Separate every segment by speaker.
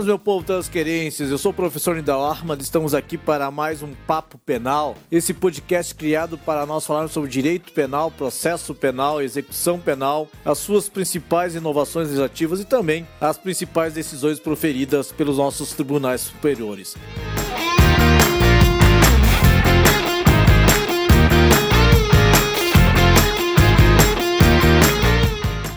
Speaker 1: Buenas, meu povo das querências. Eu sou o professor Nidal Armad. Estamos aqui para mais um Papo Penal. Esse podcast criado para nós falarmos sobre direito penal, processo penal, execução penal, as suas principais inovações legislativas e também as principais decisões proferidas pelos nossos tribunais superiores.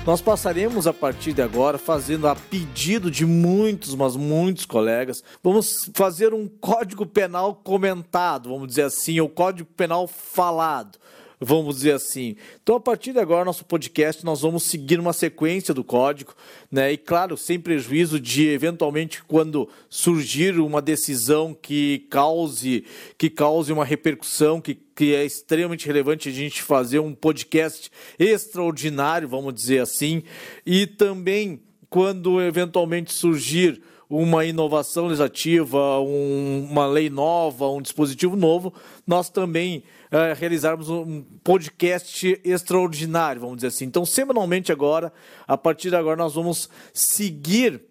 Speaker 1: Nós passaremos a partir de agora fazendo a pedido de muitos, mas muitos colegas, vamos fazer um código penal comentado, vamos dizer assim, ou código penal falado vamos dizer assim. Então, a partir de agora, nosso podcast, nós vamos seguir uma sequência do código, né? E claro, sem prejuízo de eventualmente quando surgir uma decisão que cause que cause uma repercussão, que que é extremamente relevante a gente fazer um podcast extraordinário, vamos dizer assim, e também quando eventualmente surgir uma inovação legislativa, um, uma lei nova, um dispositivo novo, nós também é, realizarmos um podcast extraordinário, vamos dizer assim. Então, semanalmente agora, a partir de agora, nós vamos seguir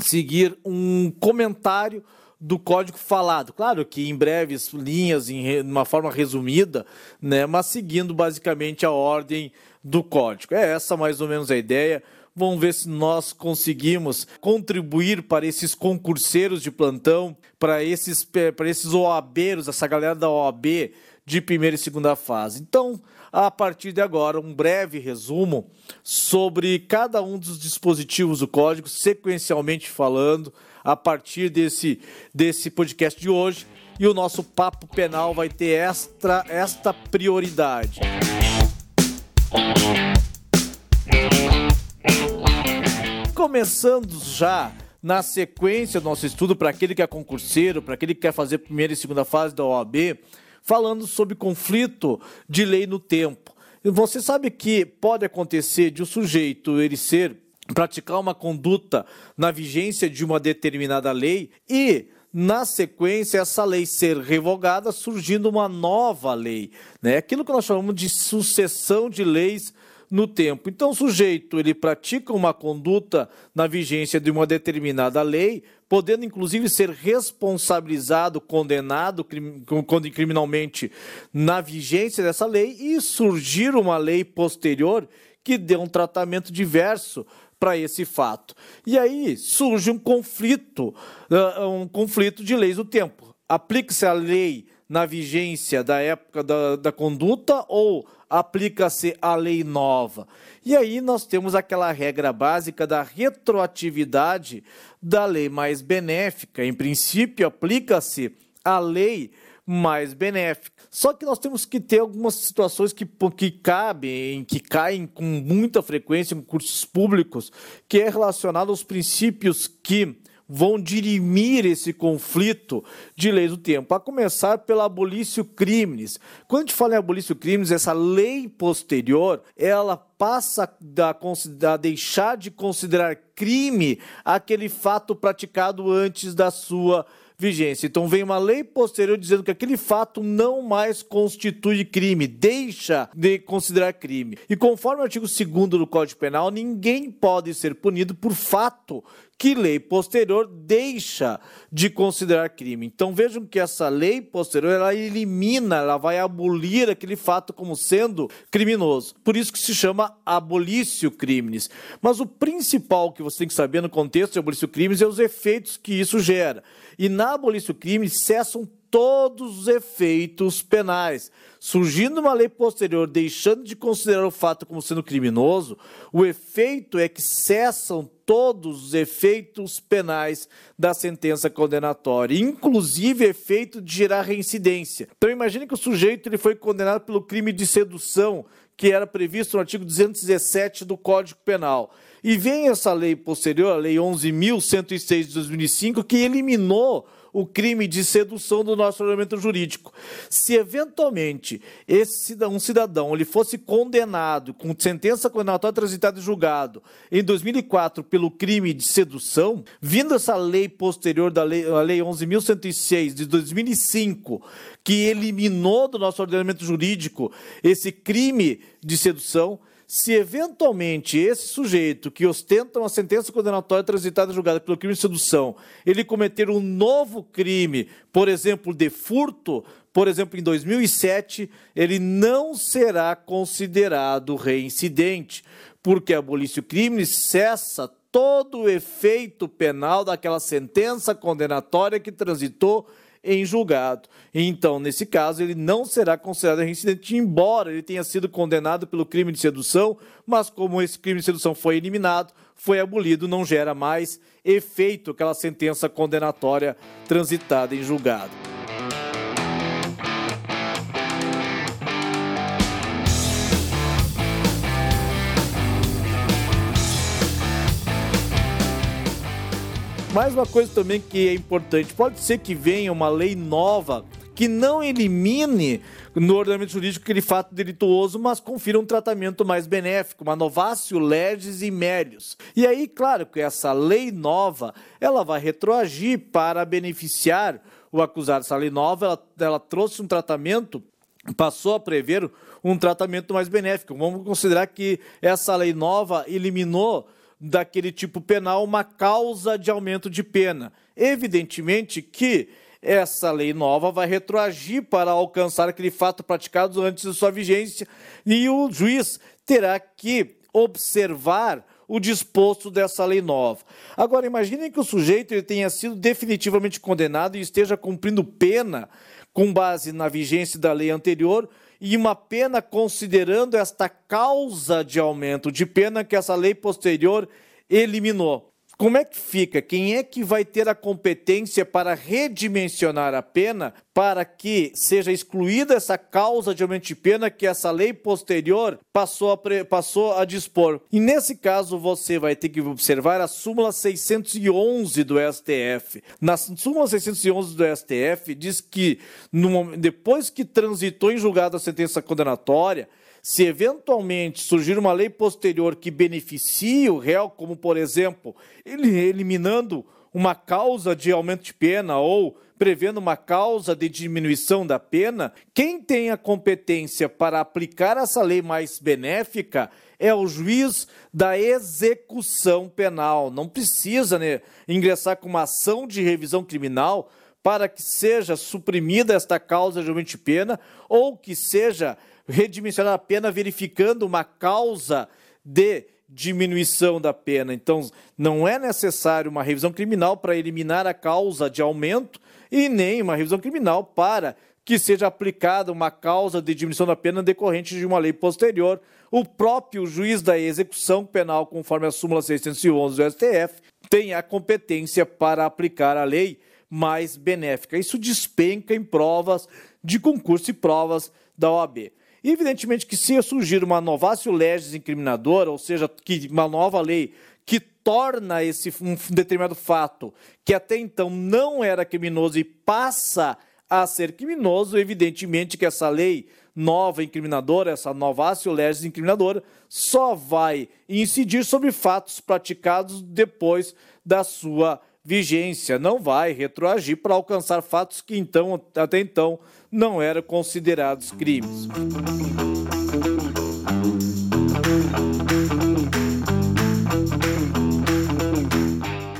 Speaker 1: seguir um comentário do código falado. Claro que em breves linhas, em uma forma resumida, né, mas seguindo basicamente a ordem do código. É essa mais ou menos a ideia. Vamos ver se nós conseguimos contribuir para esses concurseiros de plantão, para esses, para esses OABeiros, essa galera da OAB de primeira e segunda fase. Então, a partir de agora, um breve resumo sobre cada um dos dispositivos do código, sequencialmente falando, a partir desse, desse podcast de hoje. E o nosso papo penal vai ter esta, esta prioridade. Começando já na sequência do nosso estudo para aquele que é concurseiro, para aquele que quer fazer primeira e segunda fase da OAB, falando sobre conflito de lei no tempo. Você sabe que pode acontecer de o um sujeito ele ser praticar uma conduta na vigência de uma determinada lei e na sequência essa lei ser revogada, surgindo uma nova lei, né? Aquilo que nós chamamos de sucessão de leis no tempo. Então, o sujeito ele pratica uma conduta na vigência de uma determinada lei, podendo inclusive ser responsabilizado, condenado criminalmente na vigência dessa lei e surgir uma lei posterior que dê um tratamento diverso para esse fato. E aí surge um conflito, um conflito de leis do tempo. Aplica-se a lei na vigência da época da, da conduta ou aplica-se a lei nova? E aí nós temos aquela regra básica da retroatividade da lei mais benéfica. Em princípio, aplica-se a lei mais benéfica. Só que nós temos que ter algumas situações que, que cabem, que caem com muita frequência em cursos públicos, que é relacionado aos princípios que vão dirimir esse conflito de leis do tempo, a começar pela abolício crimes. Quando a gente fala em abolício crimes, essa lei posterior, ela passa a, deixar de considerar crime aquele fato praticado antes da sua vigência. Então vem uma lei posterior dizendo que aquele fato não mais constitui crime, deixa de considerar crime. E conforme o artigo 2 do Código Penal, ninguém pode ser punido por fato que lei posterior deixa de considerar crime. Então vejam que essa lei posterior ela elimina, ela vai abolir aquele fato como sendo criminoso. Por isso que se chama abolício crimes. Mas o principal que você tem que saber no contexto de abolício crimes é os efeitos que isso gera. E na abolício crimes cessam todos os efeitos penais. Surgindo uma lei posterior deixando de considerar o fato como sendo criminoso, o efeito é que cessam todos os efeitos penais da sentença condenatória, inclusive efeito de gerar reincidência. Então imagine que o sujeito ele foi condenado pelo crime de sedução, que era previsto no artigo 217 do Código Penal. E vem essa lei posterior, a Lei 11.106 de 2005, que eliminou o crime de sedução do nosso ordenamento jurídico. Se eventualmente esse um cidadão ele fosse condenado com sentença condenatória transitada e julgado em 2004 pelo crime de sedução, vindo essa lei posterior da lei, a lei 11.106 de 2005, que eliminou do nosso ordenamento jurídico esse crime de sedução, se eventualmente esse sujeito que ostenta uma sentença condenatória transitada e julgada pelo crime de sedução, ele cometer um novo crime, por exemplo, de furto, por exemplo, em 2007, ele não será considerado reincidente, porque abolício crime cessa todo o efeito penal daquela sentença condenatória que transitou em julgado. Então, nesse caso, ele não será considerado reincidente, embora ele tenha sido condenado pelo crime de sedução, mas como esse crime de sedução foi eliminado, foi abolido, não gera mais efeito aquela sentença condenatória transitada em julgado. Mais uma coisa também que é importante: pode ser que venha uma lei nova que não elimine no ordenamento jurídico aquele fato delituoso, mas confira um tratamento mais benéfico, uma novácio e mérios. E aí, claro que essa lei nova, ela vai retroagir para beneficiar o acusado. Essa lei nova, ela, ela trouxe um tratamento, passou a prever um tratamento mais benéfico. Vamos considerar que essa lei nova eliminou daquele tipo penal uma causa de aumento de pena. Evidentemente que essa lei nova vai retroagir para alcançar aquele fato praticado antes de sua vigência e o juiz terá que observar o disposto dessa lei nova. Agora, imaginem que o sujeito ele tenha sido definitivamente condenado e esteja cumprindo pena com base na vigência da lei anterior e uma pena considerando esta causa de aumento de pena que essa lei posterior eliminou. Como é que fica? Quem é que vai ter a competência para redimensionar a pena para que seja excluída essa causa de aumento de pena que essa lei posterior passou a, passou a dispor? E nesse caso você vai ter que observar a súmula 611 do STF. Na súmula 611 do STF diz que depois que transitou em julgado a sentença condenatória, se eventualmente surgir uma lei posterior que beneficie o réu, como por exemplo, eliminando uma causa de aumento de pena ou prevendo uma causa de diminuição da pena, quem tem a competência para aplicar essa lei mais benéfica é o juiz da execução penal. Não precisa né, ingressar com uma ação de revisão criminal para que seja suprimida esta causa de aumento de pena ou que seja redimensionar a pena verificando uma causa de diminuição da pena. Então, não é necessário uma revisão criminal para eliminar a causa de aumento e nem uma revisão criminal para que seja aplicada uma causa de diminuição da pena decorrente de uma lei posterior. O próprio juiz da execução penal, conforme a súmula 611 do STF, tem a competência para aplicar a lei mais benéfica. Isso despenca em provas de concurso e provas da OAB. Evidentemente que se surgir uma novácio legis incriminadora, ou seja, que uma nova lei que torna esse um determinado fato que até então não era criminoso e passa a ser criminoso, evidentemente que essa lei nova incriminadora, essa novácio legis incriminadora, só vai incidir sobre fatos praticados depois da sua vigência, não vai retroagir para alcançar fatos que então até então não eram considerados crimes.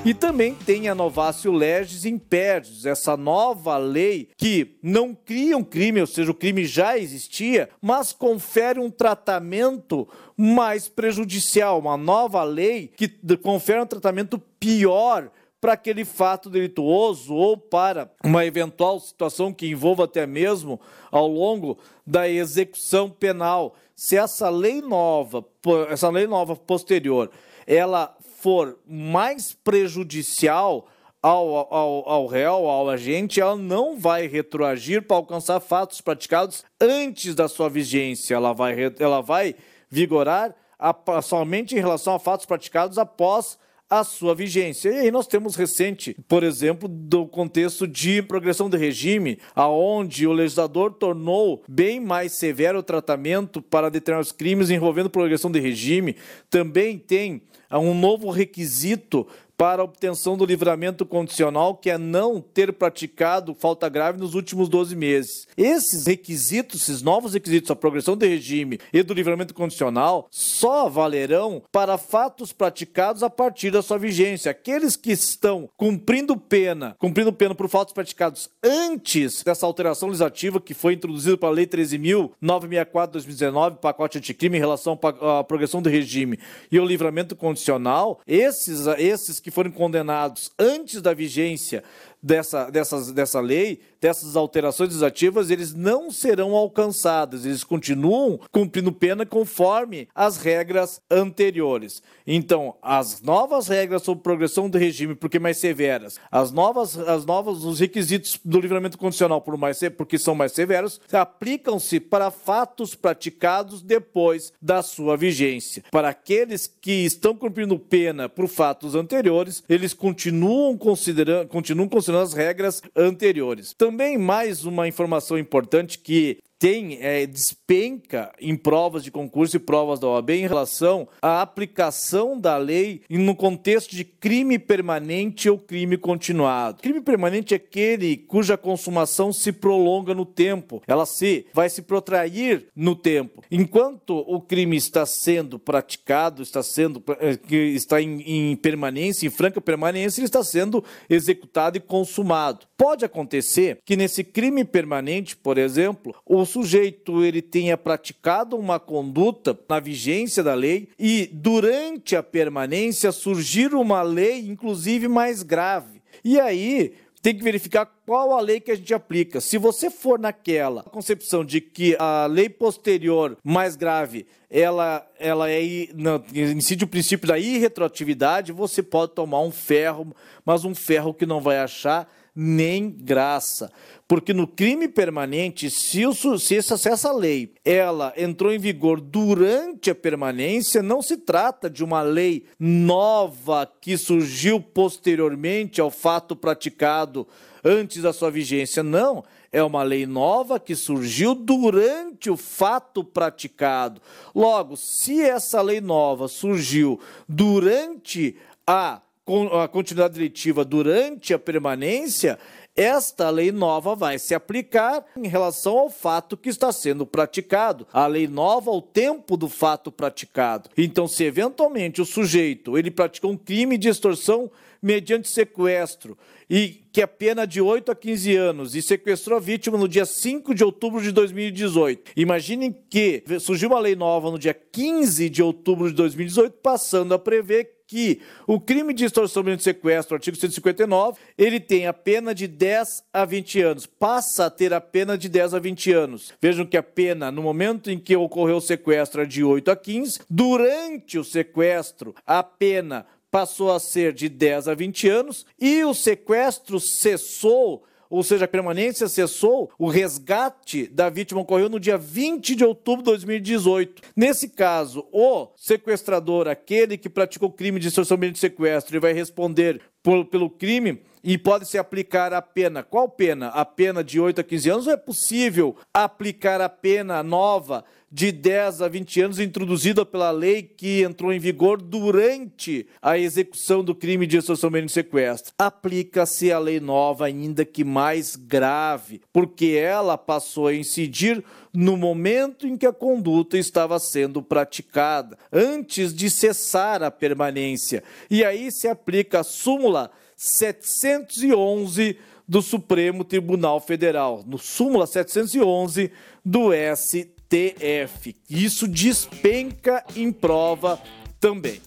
Speaker 1: E também tem a Novácio Legis Impérios, essa nova lei que não cria um crime, ou seja, o crime já existia, mas confere um tratamento mais prejudicial, uma nova lei que confere um tratamento pior para aquele fato delituoso ou para uma eventual situação que envolva até mesmo ao longo da execução penal. Se essa lei nova, essa lei nova posterior, ela for mais prejudicial ao, ao, ao réu, ao agente, ela não vai retroagir para alcançar fatos praticados antes da sua vigência. Ela vai, ela vai vigorar a, somente em relação a fatos praticados após a sua vigência. E aí nós temos recente, por exemplo, do contexto de progressão de regime, aonde o legislador tornou bem mais severo o tratamento para determinados crimes envolvendo progressão de regime. Também tem um novo requisito para obtenção do livramento condicional, que é não ter praticado falta grave nos últimos 12 meses. Esses requisitos, esses novos requisitos, a progressão do regime e do livramento condicional, só valerão para fatos praticados a partir da sua vigência. Aqueles que estão cumprindo pena, cumprindo pena por fatos praticados antes dessa alteração legislativa que foi introduzida pela Lei 13.964/2019, pacote anticrime em relação à progressão do regime e o livramento condicional, esses, esses que foram condenados antes da vigência dessa, dessas, dessa lei, dessas alterações legislativas, eles não serão alcançados, eles continuam cumprindo pena conforme as regras anteriores. Então, as novas regras sobre progressão do regime, porque mais severas, as novas, as novas, os requisitos do livramento condicional, por mais, porque são mais severos, aplicam-se para fatos praticados depois da sua vigência. Para aqueles que estão cumprindo pena por fatos anteriores, eles continuam considerando, continuam considerando as regras anteriores. Também mais uma informação importante que tem é, despenca em provas de concurso e provas da OAB em relação à aplicação da lei no contexto de crime permanente ou crime continuado. Crime permanente é aquele cuja consumação se prolonga no tempo, ela se vai se protrair no tempo. Enquanto o crime está sendo praticado, está sendo é, está em, em permanência, em franca permanência, ele está sendo executado e consumado. Pode acontecer que nesse crime permanente, por exemplo, o sujeito ele tenha praticado uma conduta na vigência da lei e durante a permanência surgir uma lei inclusive mais grave. E aí tem que verificar qual a lei que a gente aplica. Se você for naquela concepção de que a lei posterior mais grave ela, ela é incide o princípio da irretroatividade, você pode tomar um ferro, mas um ferro que não vai achar nem graça. Porque no crime permanente, se, o, se, essa, lei ela entrou em vigor durante a permanência, não se trata de uma lei nova que surgiu posteriormente ao fato praticado antes da sua vigência. Não, é uma lei nova que surgiu durante o fato praticado. Logo, se essa lei nova surgiu durante a a continuidade delictiva durante a permanência, esta lei nova vai se aplicar em relação ao fato que está sendo praticado. A lei nova ao tempo do fato praticado. Então, se eventualmente o sujeito ele praticou um crime de extorsão mediante sequestro e que é pena de 8 a 15 anos e sequestrou a vítima no dia 5 de outubro de 2018. Imaginem que surgiu uma lei nova no dia 15 de outubro de 2018, passando a prever que o crime de extorsão mediante sequestro, artigo 159, ele tem a pena de 10 a 20 anos, passa a ter a pena de 10 a 20 anos. Vejam que a pena, no momento em que ocorreu o sequestro, é de 8 a 15. Durante o sequestro, a pena passou a ser de 10 a 20 anos e o sequestro cessou ou seja, a permanência cessou, o resgate da vítima ocorreu no dia 20 de outubro de 2018. Nesse caso, o sequestrador, aquele que praticou crime de extorsão mediante sequestro, ele vai responder por, pelo crime e pode-se aplicar a pena. Qual pena? A pena de 8 a 15 anos ou é possível aplicar a pena nova de 10 a 20 anos introduzida pela lei que entrou em vigor durante a execução do crime de extorsão e sequestro. Aplica-se a lei nova, ainda que mais grave, porque ela passou a incidir no momento em que a conduta estava sendo praticada, antes de cessar a permanência. E aí se aplica a súmula 711 do Supremo Tribunal Federal, no súmula 711 do STF. TF. Isso despenca em prova também.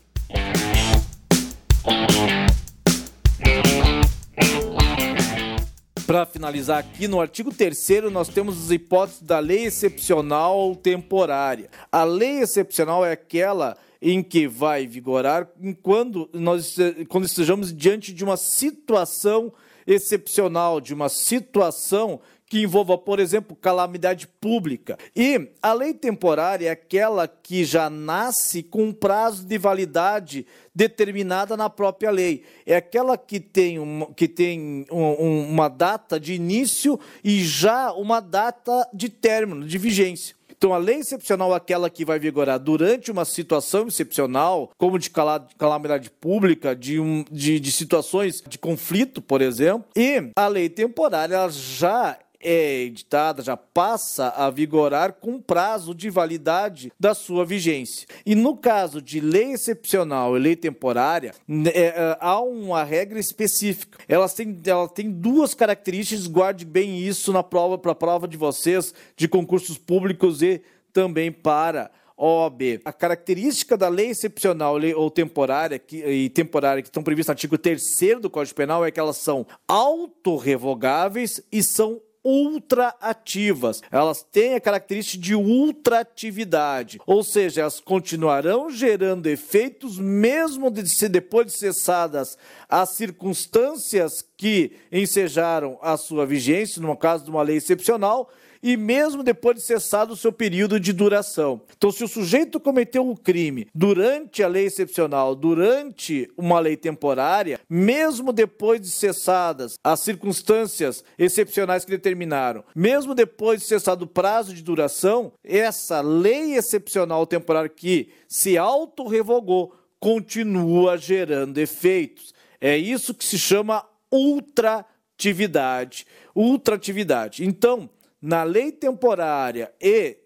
Speaker 1: Para finalizar aqui, no artigo 3 nós temos as hipóteses da lei excepcional temporária. A lei excepcional é aquela em que vai vigorar quando nós quando estejamos diante de uma situação excepcional, de uma situação que envolva, por exemplo, calamidade pública. E a lei temporária é aquela que já nasce com um prazo de validade determinada na própria lei. É aquela que tem, um, que tem um, uma data de início e já uma data de término, de vigência. Então, a lei excepcional é aquela que vai vigorar durante uma situação excepcional, como de calamidade pública, de, um, de, de situações de conflito, por exemplo, e a lei temporária já é editada, já passa a vigorar com prazo de validade da sua vigência. E no caso de lei excepcional e lei temporária, né, é, é, há uma regra específica. Elas têm, ela tem duas características, guarde bem isso na prova para a prova de vocês de concursos públicos e também para OAB. A característica da lei excepcional ou temporária que, e temporária que estão previstas no artigo 3 do Código Penal é que elas são autorrevogáveis e são ultraativas. Elas têm a característica de ultraatividade, ou seja, elas continuarão gerando efeitos mesmo de ser depois de cessadas as circunstâncias que ensejaram a sua vigência, no caso de uma lei excepcional, e mesmo depois de cessado o seu período de duração. Então, se o sujeito cometeu um crime durante a lei excepcional, durante uma lei temporária, mesmo depois de cessadas as circunstâncias excepcionais que determinaram, mesmo depois de cessado o prazo de duração, essa lei excepcional temporária que se autorrevogou continua gerando efeitos. É isso que se chama ultratividade. Ultratividade. Então, na lei temporária e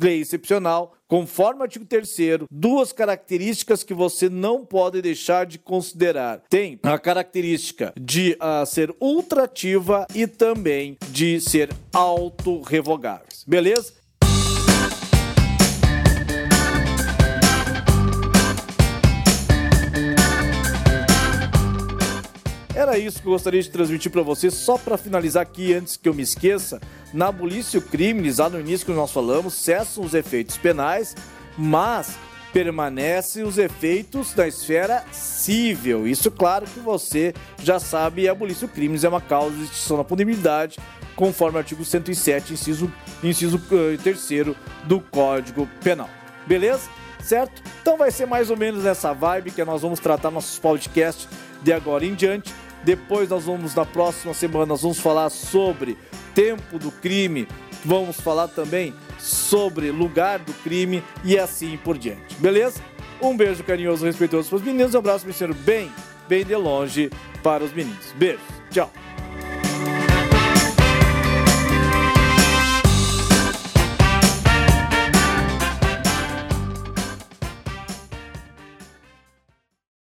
Speaker 1: lei excepcional, conforme o artigo 3 duas características que você não pode deixar de considerar. Tem a característica de uh, ser ultrativa e também de ser autorrevogáveis. Beleza? Era isso que eu gostaria de transmitir para você. Só para finalizar aqui, antes que eu me esqueça, na Abolice o Crime, lá no início que nós falamos, cessam os efeitos penais, mas permanecem os efeitos da esfera civil. Isso, claro, que você já sabe, abolice o crimes é uma causa de extinção da punibilidade, conforme o artigo 107, inciso, inciso 3 uh, do Código Penal. Beleza? Certo? Então vai ser mais ou menos nessa vibe que nós vamos tratar nossos podcasts de agora em diante. Depois nós vamos, na próxima semana, nós vamos falar sobre tempo do crime, vamos falar também sobre lugar do crime e assim por diante. Beleza? Um beijo carinhoso, respeitoso para os meninos, um abraço, me bem, bem de longe para os meninos. Beijo, tchau.